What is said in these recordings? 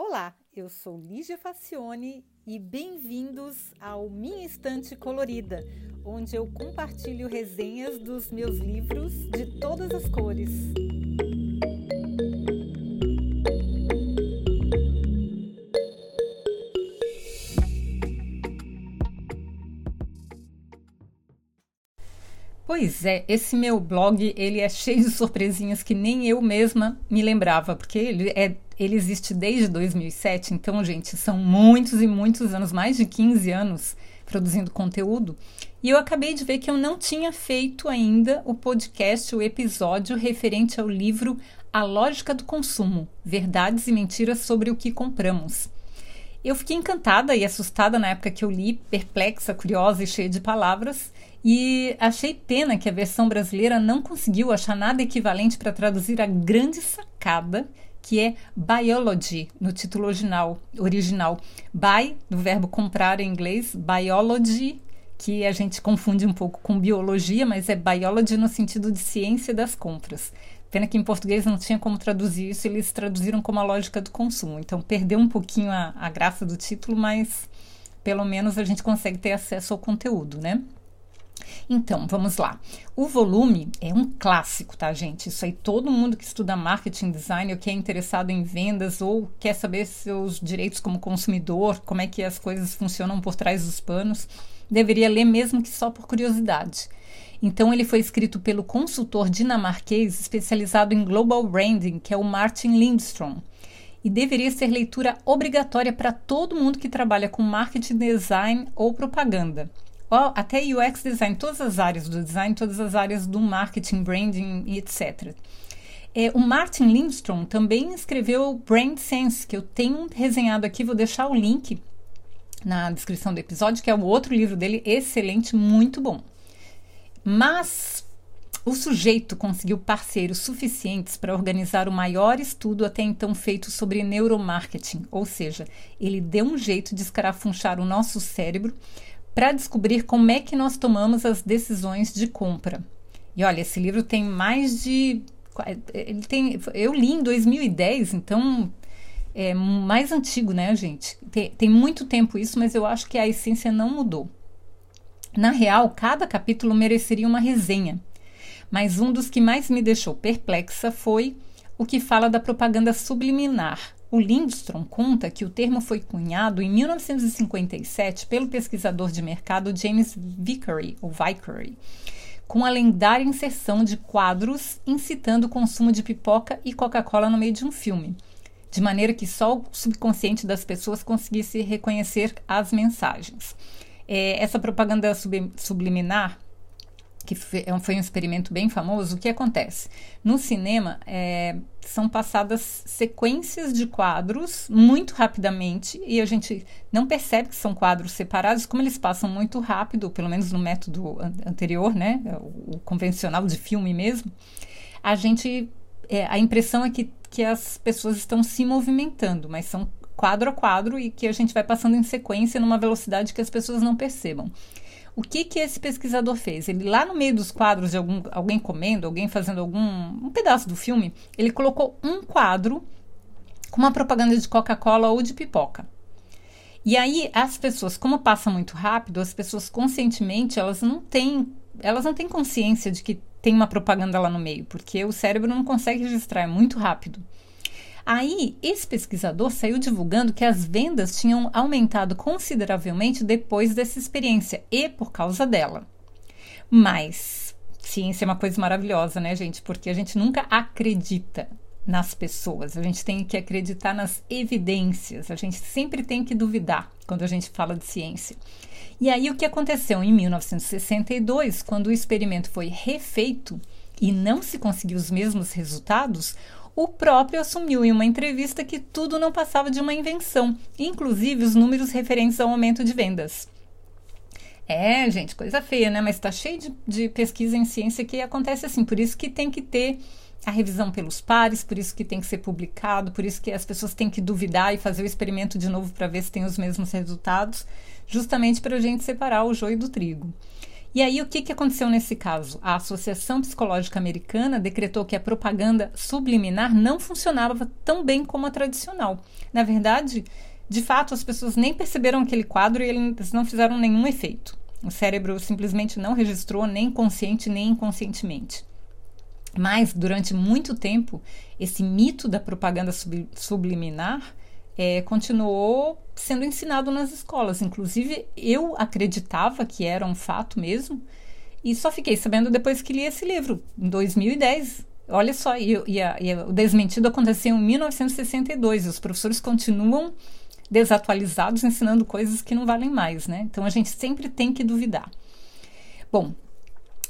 Olá, eu sou Lígia Facione e bem-vindos ao Minha Estante Colorida, onde eu compartilho resenhas dos meus livros de todas as cores. Pois é, esse meu blog ele é cheio de surpresinhas que nem eu mesma me lembrava, porque ele, é, ele existe desde 2007, então, gente, são muitos e muitos anos, mais de 15 anos produzindo conteúdo. E eu acabei de ver que eu não tinha feito ainda o podcast, o episódio referente ao livro A Lógica do Consumo: Verdades e Mentiras sobre o que Compramos. Eu fiquei encantada e assustada na época que eu li, perplexa, curiosa e cheia de palavras. E achei pena que a versão brasileira não conseguiu achar nada equivalente para traduzir a grande sacada que é biology no título original, original. By, do verbo comprar em inglês, biology, que a gente confunde um pouco com biologia, mas é biology no sentido de ciência das compras. Pena que em português não tinha como traduzir isso, eles traduziram como a lógica do consumo. Então perdeu um pouquinho a, a graça do título, mas pelo menos a gente consegue ter acesso ao conteúdo, né? Então, vamos lá. O volume é um clássico, tá, gente? Isso aí todo mundo que estuda marketing design ou que é interessado em vendas ou quer saber seus direitos como consumidor, como é que as coisas funcionam por trás dos panos, deveria ler mesmo que só por curiosidade. Então, ele foi escrito pelo consultor dinamarquês especializado em global branding, que é o Martin Lindstrom e deveria ser leitura obrigatória para todo mundo que trabalha com marketing design ou propaganda até UX design, todas as áreas do design, todas as áreas do marketing, branding e etc. É, o Martin Lindstrom também escreveu Brand Sense, que eu tenho resenhado aqui, vou deixar o link na descrição do episódio, que é o outro livro dele, excelente, muito bom. Mas o sujeito conseguiu parceiros suficientes para organizar o maior estudo até então feito sobre neuromarketing, ou seja, ele deu um jeito de escarafunchar o nosso cérebro para descobrir como é que nós tomamos as decisões de compra. E olha, esse livro tem mais de. Ele tem, eu li em 2010, então é mais antigo, né, gente? Tem, tem muito tempo isso, mas eu acho que a essência não mudou. Na real, cada capítulo mereceria uma resenha, mas um dos que mais me deixou perplexa foi o que fala da propaganda subliminar, o Lindstrom conta que o termo foi cunhado em 1957 pelo pesquisador de mercado James Vickery, ou Vickery, com a lendária inserção de quadros incitando o consumo de pipoca e Coca-Cola no meio de um filme, de maneira que só o subconsciente das pessoas conseguisse reconhecer as mensagens. É, essa propaganda subliminar que é foi um experimento bem famoso, o que acontece? No cinema, é, são passadas sequências de quadros muito rapidamente e a gente não percebe que são quadros separados, como eles passam muito rápido, pelo menos no método anterior, né, o, convencional de filme mesmo, a gente, é, a impressão é que, que as pessoas estão se movimentando, mas são quadro a quadro e que a gente vai passando em sequência numa velocidade que as pessoas não percebam. O que que esse pesquisador fez? Ele lá no meio dos quadros de algum, alguém comendo, alguém fazendo algum um pedaço do filme, ele colocou um quadro com uma propaganda de Coca-Cola ou de pipoca. E aí as pessoas, como passa muito rápido, as pessoas conscientemente elas não têm, elas não têm consciência de que tem uma propaganda lá no meio, porque o cérebro não consegue registrar, é muito rápido. Aí, esse pesquisador saiu divulgando que as vendas tinham aumentado consideravelmente depois dessa experiência e por causa dela. Mas ciência é uma coisa maravilhosa, né, gente? Porque a gente nunca acredita nas pessoas, a gente tem que acreditar nas evidências, a gente sempre tem que duvidar quando a gente fala de ciência. E aí o que aconteceu em 1962, quando o experimento foi refeito e não se conseguiu os mesmos resultados, o próprio assumiu em uma entrevista que tudo não passava de uma invenção, inclusive os números referentes ao aumento de vendas. É, gente, coisa feia, né? Mas está cheio de, de pesquisa em ciência que acontece assim, por isso que tem que ter a revisão pelos pares, por isso que tem que ser publicado, por isso que as pessoas têm que duvidar e fazer o experimento de novo para ver se tem os mesmos resultados, justamente para a gente separar o joio do trigo. E aí, o que, que aconteceu nesse caso? A Associação Psicológica Americana decretou que a propaganda subliminar não funcionava tão bem como a tradicional. Na verdade, de fato, as pessoas nem perceberam aquele quadro e eles não fizeram nenhum efeito. O cérebro simplesmente não registrou, nem consciente nem inconscientemente. Mas, durante muito tempo, esse mito da propaganda subliminar é, continuou sendo ensinado nas escolas. Inclusive, eu acreditava que era um fato mesmo, e só fiquei sabendo depois que li esse livro, em 2010. Olha só, e, e, a, e o desmentido aconteceu em 1962, e os professores continuam desatualizados ensinando coisas que não valem mais, né? Então a gente sempre tem que duvidar. Bom,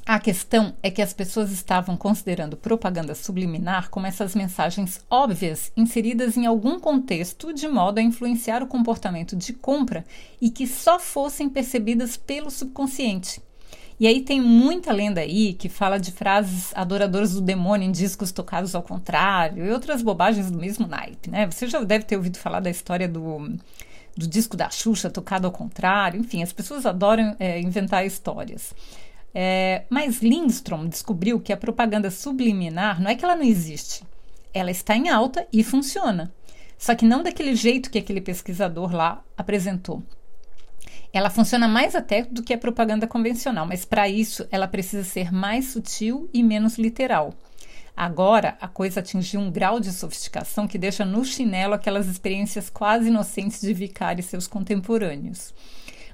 a questão é que as pessoas estavam considerando propaganda subliminar como essas mensagens óbvias inseridas em algum contexto de modo a influenciar o comportamento de compra e que só fossem percebidas pelo subconsciente. E aí tem muita lenda aí que fala de frases adoradoras do demônio em discos tocados ao contrário e outras bobagens do mesmo naipe, né? Você já deve ter ouvido falar da história do, do disco da Xuxa tocado ao contrário. Enfim, as pessoas adoram é, inventar histórias. É, mas Lindstrom descobriu que a propaganda subliminar não é que ela não existe, ela está em alta e funciona. Só que não daquele jeito que aquele pesquisador lá apresentou. Ela funciona mais até do que a propaganda convencional, mas para isso ela precisa ser mais sutil e menos literal. Agora a coisa atingiu um grau de sofisticação que deixa no chinelo aquelas experiências quase inocentes de Vicari e seus contemporâneos.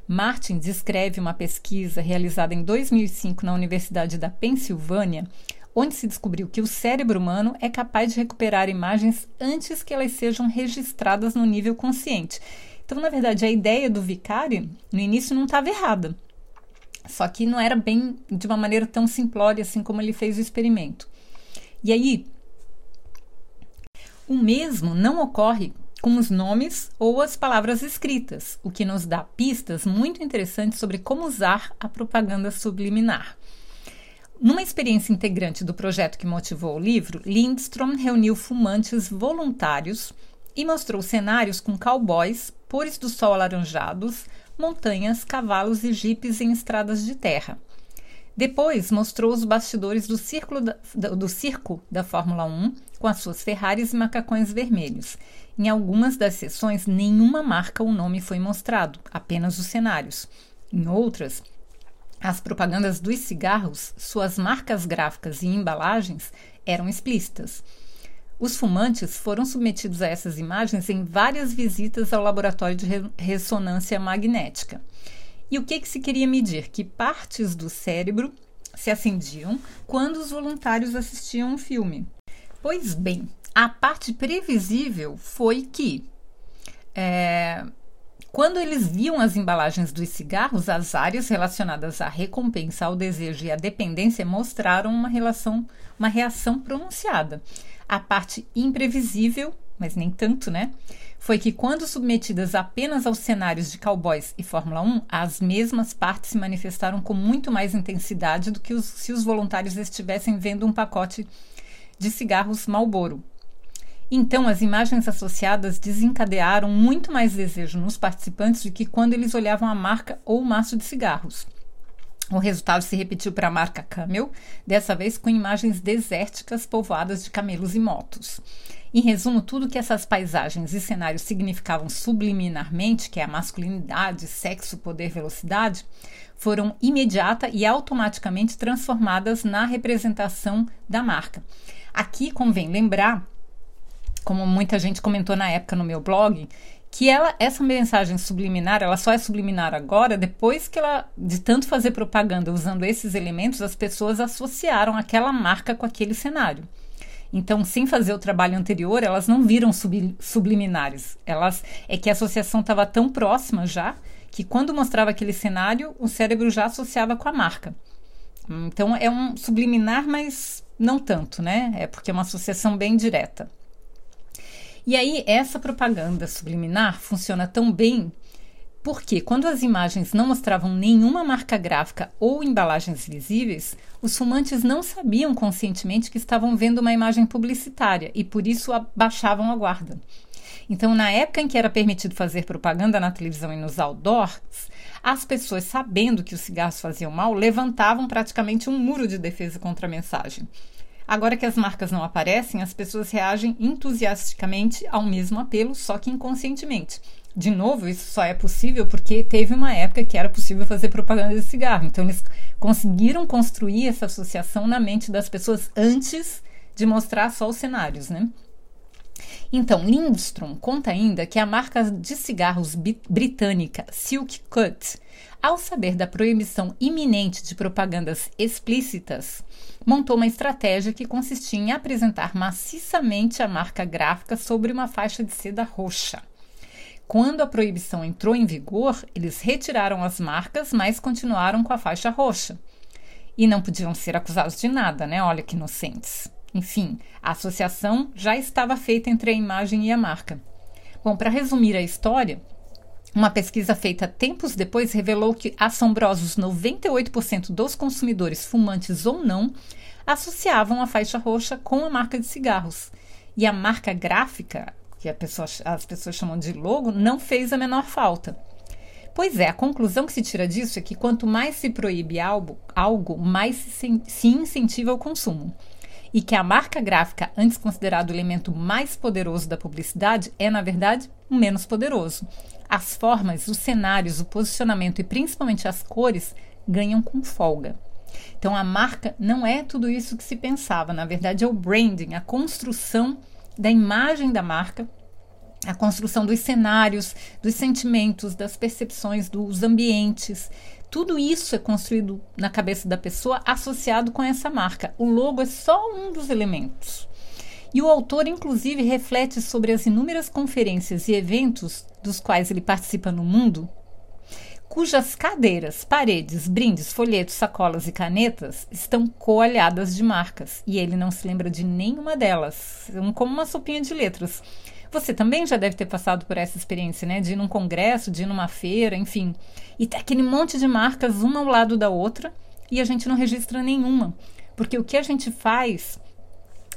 Martin descreve uma pesquisa realizada em 2005 na Universidade da Pensilvânia, onde se descobriu que o cérebro humano é capaz de recuperar imagens antes que elas sejam registradas no nível consciente. Então, na verdade, a ideia do Vicari no início não estava errada. Só que não era bem de uma maneira tão simplória assim como ele fez o experimento. E aí, o mesmo não ocorre com os nomes ou as palavras escritas, o que nos dá pistas muito interessantes sobre como usar a propaganda subliminar. Numa experiência integrante do projeto que motivou o livro, Lindstrom reuniu fumantes voluntários e mostrou cenários com cowboys, pores do sol alaranjados, montanhas, cavalos e jipes em estradas de terra. Depois mostrou os bastidores do, da, do circo da Fórmula 1 com as suas Ferraris e macacões vermelhos em algumas das sessões, nenhuma marca ou nome foi mostrado, apenas os cenários. Em outras, as propagandas dos cigarros, suas marcas gráficas e embalagens eram explícitas. Os fumantes foram submetidos a essas imagens em várias visitas ao laboratório de ressonância magnética. E o que, que se queria medir? Que partes do cérebro se acendiam quando os voluntários assistiam um filme. Pois bem, a parte previsível foi que, é, quando eles viam as embalagens dos cigarros, as áreas relacionadas à recompensa, ao desejo e à dependência mostraram uma relação, uma reação pronunciada. A parte imprevisível, mas nem tanto, né? Foi que quando submetidas apenas aos cenários de cowboys e Fórmula 1, as mesmas partes se manifestaram com muito mais intensidade do que os, se os voluntários estivessem vendo um pacote de cigarros Marlboro, então, as imagens associadas desencadearam muito mais desejo nos participantes do que quando eles olhavam a marca ou o maço de cigarros. O resultado se repetiu para a marca Camel, dessa vez com imagens desérticas povoadas de camelos e motos. Em resumo, tudo que essas paisagens e cenários significavam subliminarmente, que é a masculinidade, sexo, poder, velocidade, foram imediata e automaticamente transformadas na representação da marca. Aqui convém lembrar como muita gente comentou na época no meu blog, que ela essa mensagem subliminar, ela só é subliminar agora depois que ela de tanto fazer propaganda usando esses elementos, as pessoas associaram aquela marca com aquele cenário. Então, sem fazer o trabalho anterior, elas não viram sub, subliminares. Elas é que a associação estava tão próxima já que quando mostrava aquele cenário, o cérebro já associava com a marca. Então, é um subliminar, mas não tanto, né? É porque é uma associação bem direta. E aí, essa propaganda subliminar funciona tão bem porque, quando as imagens não mostravam nenhuma marca gráfica ou embalagens visíveis, os fumantes não sabiam conscientemente que estavam vendo uma imagem publicitária e, por isso, abaixavam a guarda. Então, na época em que era permitido fazer propaganda na televisão e nos outdoors, as pessoas, sabendo que os cigarros faziam mal, levantavam praticamente um muro de defesa contra a mensagem. Agora que as marcas não aparecem, as pessoas reagem entusiasticamente ao mesmo apelo, só que inconscientemente. De novo, isso só é possível porque teve uma época que era possível fazer propaganda de cigarro. Então, eles conseguiram construir essa associação na mente das pessoas antes de mostrar só os cenários, né? Então, Lindstrom conta ainda que a marca de cigarros britânica Silk Cut, ao saber da proibição iminente de propagandas explícitas, montou uma estratégia que consistia em apresentar maciçamente a marca gráfica sobre uma faixa de seda roxa. Quando a proibição entrou em vigor, eles retiraram as marcas, mas continuaram com a faixa roxa. E não podiam ser acusados de nada, né? Olha que inocentes. Enfim, a associação já estava feita entre a imagem e a marca. Bom, para resumir a história, uma pesquisa feita tempos depois revelou que assombrosos 98% dos consumidores, fumantes ou não, associavam a faixa roxa com a marca de cigarros. E a marca gráfica, que pessoa, as pessoas chamam de logo, não fez a menor falta. Pois é, a conclusão que se tira disso é que quanto mais se proíbe algo, algo mais se, se incentiva o consumo e que a marca gráfica, antes considerado o elemento mais poderoso da publicidade, é, na verdade, o menos poderoso. As formas, os cenários, o posicionamento e principalmente as cores ganham com folga. Então a marca não é tudo isso que se pensava, na verdade é o branding, a construção da imagem da marca, a construção dos cenários, dos sentimentos, das percepções, dos ambientes. Tudo isso é construído na cabeça da pessoa associado com essa marca. O logo é só um dos elementos. E o autor, inclusive, reflete sobre as inúmeras conferências e eventos dos quais ele participa no mundo, cujas cadeiras, paredes, brindes, folhetos, sacolas e canetas estão coalhadas de marcas. E ele não se lembra de nenhuma delas, como uma sopinha de letras. Você também já deve ter passado por essa experiência, né? De ir num congresso, de ir numa feira, enfim. E ter aquele monte de marcas uma ao lado da outra e a gente não registra nenhuma. Porque o que a gente faz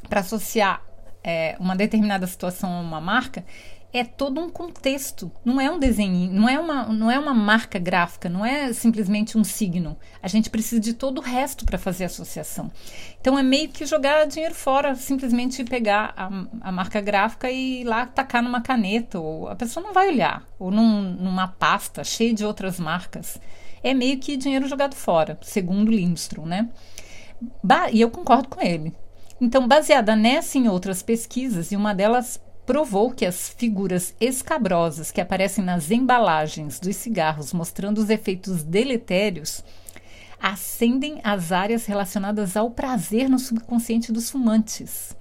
para associar é, uma determinada situação a uma marca é todo um contexto, não é um desenho, não é uma, não é uma marca gráfica, não é simplesmente um signo. A gente precisa de todo o resto para fazer associação. Então é meio que jogar dinheiro fora, simplesmente pegar a, a marca gráfica e ir lá tacar numa caneta, ou a pessoa não vai olhar, ou num, numa pasta cheia de outras marcas. É meio que dinheiro jogado fora, segundo Lindstrom, né? E eu concordo com ele. Então, baseada nessa e em outras pesquisas, e uma delas provou que as figuras escabrosas que aparecem nas embalagens dos cigarros mostrando os efeitos deletérios ascendem as áreas relacionadas ao prazer no subconsciente dos fumantes.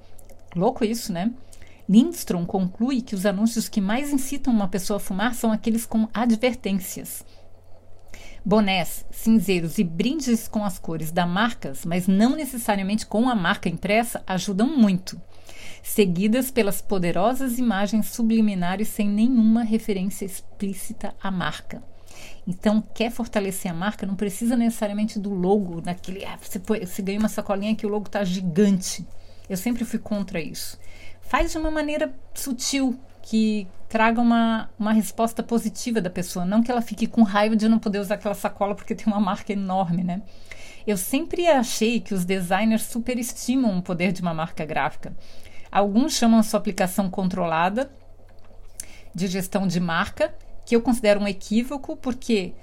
Louco isso, né? Lindstrom conclui que os anúncios que mais incitam uma pessoa a fumar são aqueles com advertências. Bonés, cinzeiros e brindes com as cores da marcas, mas não necessariamente com a marca impressa, ajudam muito seguidas pelas poderosas imagens subliminares sem nenhuma referência explícita à marca. Então, quer fortalecer a marca, não precisa necessariamente do logo, daquele. Ah, você, põe, você ganha uma sacolinha que o logo está gigante. Eu sempre fui contra isso. Faz de uma maneira sutil, que traga uma, uma resposta positiva da pessoa, não que ela fique com raiva de não poder usar aquela sacola porque tem uma marca enorme, né? Eu sempre achei que os designers superestimam o poder de uma marca gráfica. Alguns chamam sua aplicação controlada de gestão de marca, que eu considero um equívoco, porque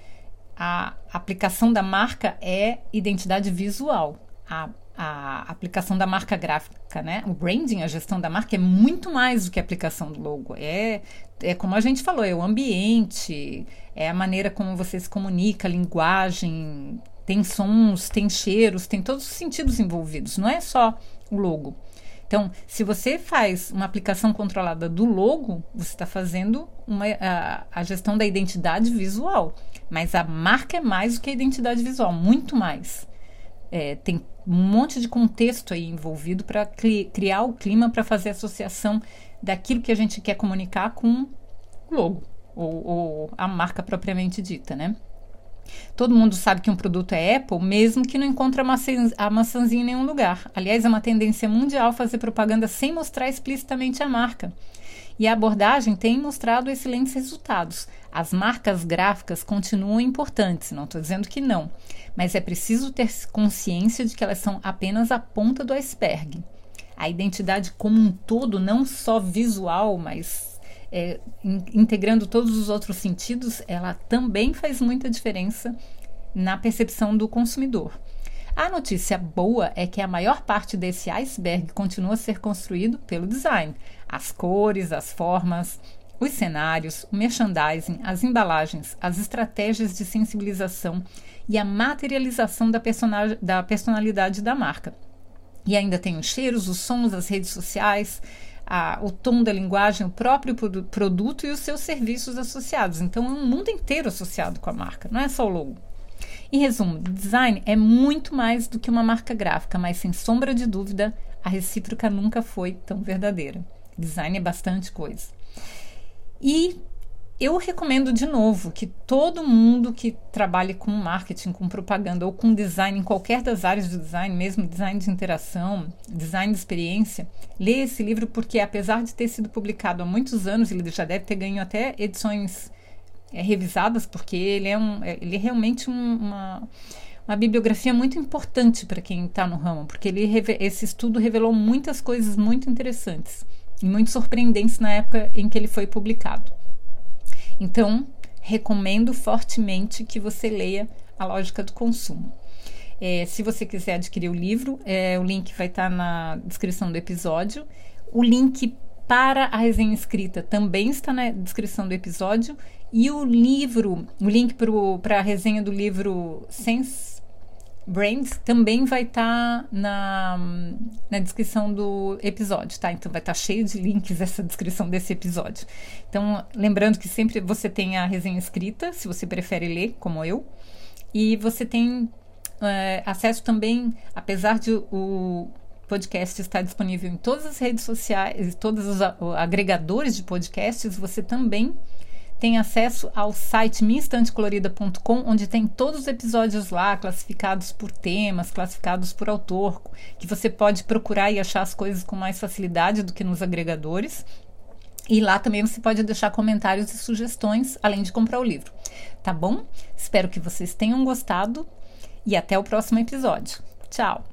a aplicação da marca é identidade visual. A, a aplicação da marca gráfica, né? O branding, a gestão da marca é muito mais do que a aplicação do logo. É, é como a gente falou, é o ambiente, é a maneira como você se comunica, a linguagem, tem sons, tem cheiros, tem todos os sentidos envolvidos, não é só o logo. Então, se você faz uma aplicação controlada do logo, você está fazendo uma, a, a, gestão da identidade visual. Mas a marca é mais do que a identidade visual, muito mais. É, tem um monte de contexto aí envolvido para criar o clima para fazer associação daquilo que a gente quer comunicar com o logo, ou, ou a marca propriamente dita, né? Todo mundo sabe que um produto é Apple, mesmo que não encontre a, maçã, a maçãzinha em nenhum lugar. Aliás, é uma tendência mundial fazer propaganda sem mostrar explicitamente a marca. E a abordagem tem mostrado excelentes resultados. As marcas gráficas continuam importantes, não estou dizendo que não, mas é preciso ter consciência de que elas são apenas a ponta do iceberg. A identidade como um todo, não só visual, mas é, in, integrando todos os outros sentidos, ela também faz muita diferença na percepção do consumidor. A notícia boa é que a maior parte desse iceberg continua a ser construído pelo design. As cores, as formas, os cenários, o merchandising, as embalagens, as estratégias de sensibilização e a materialização da, da personalidade da marca. E ainda tem os cheiros, os sons, as redes sociais, a, o tom da linguagem, o próprio produto e os seus serviços associados. Então é um mundo inteiro associado com a marca, não é só o logo. Em resumo, design é muito mais do que uma marca gráfica, mas sem sombra de dúvida, a recíproca nunca foi tão verdadeira. Design é bastante coisa. E eu recomendo de novo que todo mundo que trabalhe com marketing, com propaganda ou com design em qualquer das áreas de design, mesmo design de interação, design de experiência, leia esse livro porque apesar de ter sido publicado há muitos anos, ele já deve ter ganho até edições é, revisadas, porque ele é, um, é, ele é realmente um, uma, uma bibliografia muito importante para quem está no ramo, porque ele, esse estudo revelou muitas coisas muito interessantes e muito surpreendentes na época em que ele foi publicado. Então, recomendo fortemente que você leia A Lógica do Consumo. É, se você quiser adquirir o livro, é, o link vai estar tá na descrição do episódio. O link para a resenha escrita também está na descrição do episódio e o livro, o link para a resenha do livro Sense Brains também vai estar tá na, na descrição do episódio, tá? Então vai estar tá cheio de links essa descrição desse episódio. Então, lembrando que sempre você tem a resenha escrita, se você prefere ler, como eu, e você tem é, acesso também, apesar de o podcast estar disponível em todas as redes sociais, todos os agregadores de podcasts, você também tem acesso ao site minstantecolorida.com, onde tem todos os episódios lá, classificados por temas, classificados por autor, que você pode procurar e achar as coisas com mais facilidade do que nos agregadores. E lá também você pode deixar comentários e sugestões, além de comprar o livro. Tá bom? Espero que vocês tenham gostado e até o próximo episódio. Tchau!